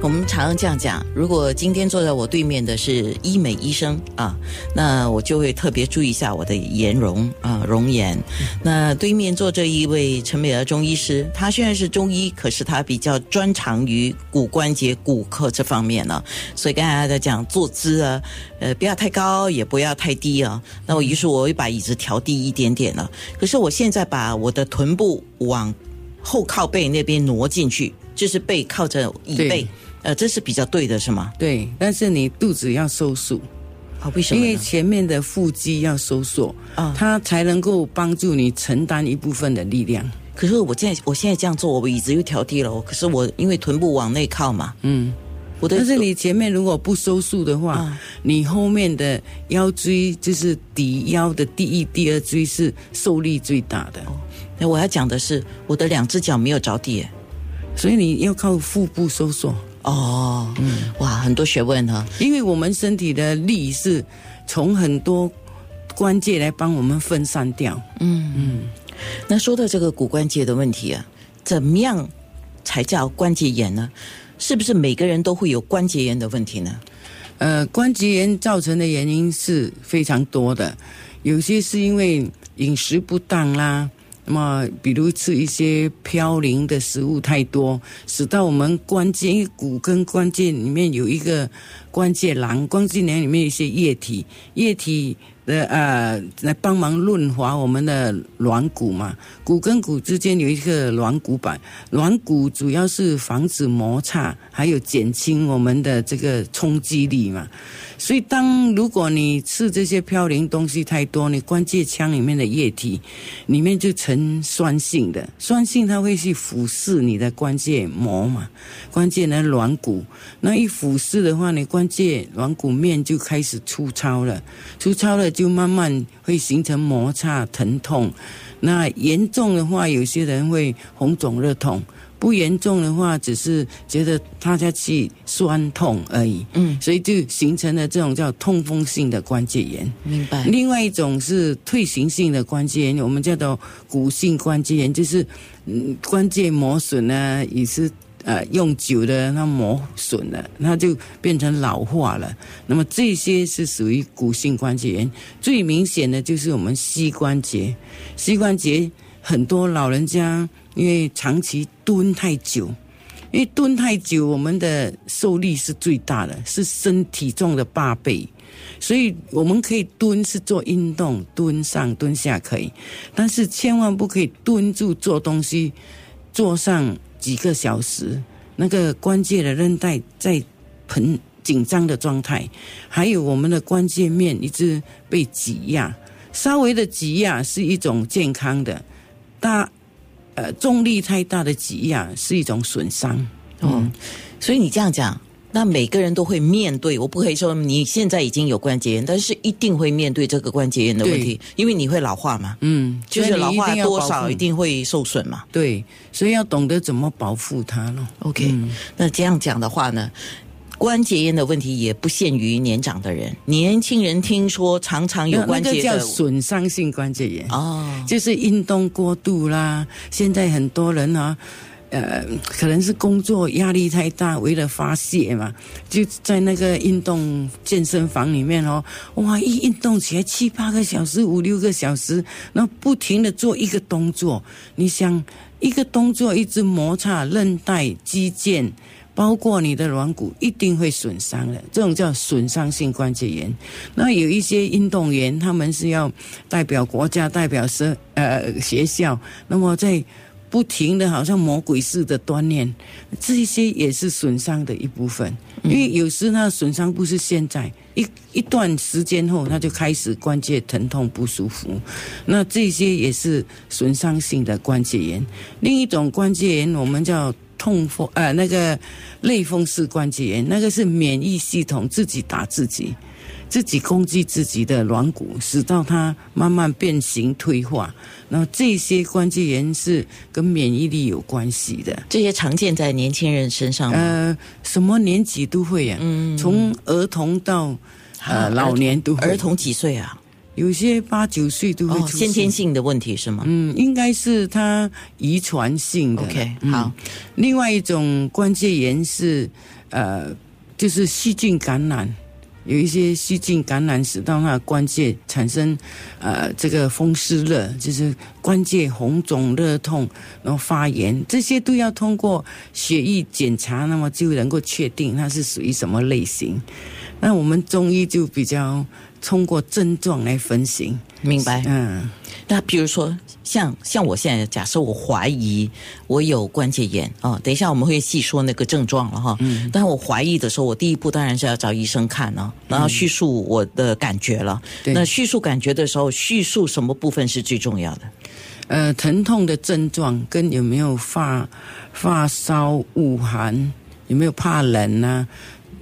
我们常常这样讲，如果今天坐在我对面的是医美医生啊，那我就会特别注意一下我的颜容啊，容颜。那对面坐这一位陈美娥中医师，他虽然是中医，可是他比较专长于骨关节骨科这方面呢。所以刚才在讲坐姿啊，呃，不要太高，也不要太低啊。那我于是我会把椅子调低一点点了。可是我现在把我的臀部往后靠背那边挪进去，就是背靠着椅背。呃，这是比较对的，是吗？对，但是你肚子要收束，啊，为什么？因为前面的腹肌要收缩啊，它才能够帮助你承担一部分的力量。可是我现在我现在这样做，我椅子又调低了，可是我因为臀部往内靠嘛，嗯，我的。但是你前面如果不收束的话，你后面的腰椎就是底腰的第一、第二椎是受力最大的。那我要讲的是，我的两只脚没有着地，所以你要靠腹部收缩。哦，嗯，哇，很多学问哈，因为我们身体的力是从很多关节来帮我们分散掉。嗯嗯，那说到这个骨关节的问题啊，怎么样才叫关节炎呢？是不是每个人都会有关节炎的问题呢？呃，关节炎造成的原因是非常多的，有些是因为饮食不当啦。那么，比如吃一些嘌呤的食物太多，使到我们关节，骨跟关节里面有一个关节囊，关节囊里面一些液体，液体。的呃，来帮忙润滑我们的软骨嘛，骨跟骨之间有一个软骨板，软骨主要是防止摩擦，还有减轻我们的这个冲击力嘛。所以，当如果你吃这些嘌呤东西太多，你关节腔里面的液体里面就呈酸性的，酸性它会去腐蚀你的关节膜嘛，关节的软骨。那一腐蚀的话，你关节软骨面就开始粗糙了，粗糙了。就慢慢会形成摩擦疼痛，那严重的话，有些人会红肿热痛；不严重的话，只是觉得他下去酸痛而已。嗯，所以就形成了这种叫痛风性的关节炎。明白。另外一种是退行性的关节炎，我们叫做骨性关节炎，就是嗯关节磨损呢，也是。呃，用久的它磨损了，它就变成老化了。那么这些是属于骨性关节炎，最明显的就是我们膝关节。膝关节很多老人家因为长期蹲太久，因为蹲太久，我们的受力是最大的，是身体重的八倍，所以我们可以蹲是做运动，蹲上蹲下可以，但是千万不可以蹲住做东西，坐上。几个小时，那个关节的韧带在很紧张的状态，还有我们的关节面一直被挤压，稍微的挤压是一种健康的，大呃重力太大的挤压是一种损伤。嗯，所以你这样讲。那每个人都会面对，我不可以说你现在已经有关节炎，但是一定会面对这个关节炎的问题，因为你会老化嘛。嗯，就是老化多少一定会受损嘛。对，所以要懂得怎么保护它咯。OK，那这样讲的话呢，关节炎的问题也不限于年长的人，年轻人听说常常有关节叫损伤性关节炎哦，就是运动过度啦。现在很多人啊。呃，可能是工作压力太大，为了发泄嘛，就在那个运动健身房里面哦，哇，一运动起来七八个小时、五六个小时，那不停的做一个动作，你想一个动作一直摩擦韧带、肌腱，包括你的软骨，一定会损伤的。这种叫损伤性关节炎。那有一些运动员，他们是要代表国家、代表社呃学校，那么在。不停的，好像魔鬼似的锻炼，这些也是损伤的一部分。因为有时那损伤不是现在一一段时间后，他就开始关节疼痛不舒服，那这些也是损伤性的关节炎。另一种关节炎，我们叫痛风，呃，那个类风湿关节炎，那个是免疫系统自己打自己。自己攻击自己的软骨，使到它慢慢变形退化。然后这些关节炎是跟免疫力有关系的。这些常见在年轻人身上呃，什么年纪都会呀。嗯，从儿童到呃老年都会。儿童几岁啊？有些八九岁都会哦，先天性的问题是吗？嗯，应该是它遗传性的。OK，嗯好。另外一种关节炎是呃，就是细菌感染。有一些细菌感染使到那关节产生呃这个风湿热，就是关节红肿热痛，然后发炎，这些都要通过血液检查，那么就能够确定它是属于什么类型。那我们中医就比较通过症状来分型。明白。嗯，那比如说，像像我现在假设我怀疑我有关节炎哦，等一下我们会细说那个症状了哈。嗯。但我怀疑的时候，我第一步当然是要找医生看呢、然后叙述我的感觉了。对那叙述感觉的时候，叙述什么部分是最重要的？呃，疼痛的症状跟有没有发发烧、恶寒，有没有怕冷啊？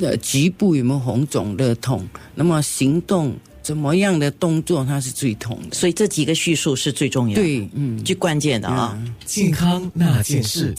呃，局部有没有红肿热痛？那么行动怎么样的动作它是最痛的？所以这几个叙述是最重要的，对，嗯。最关键的啊。健康那件事。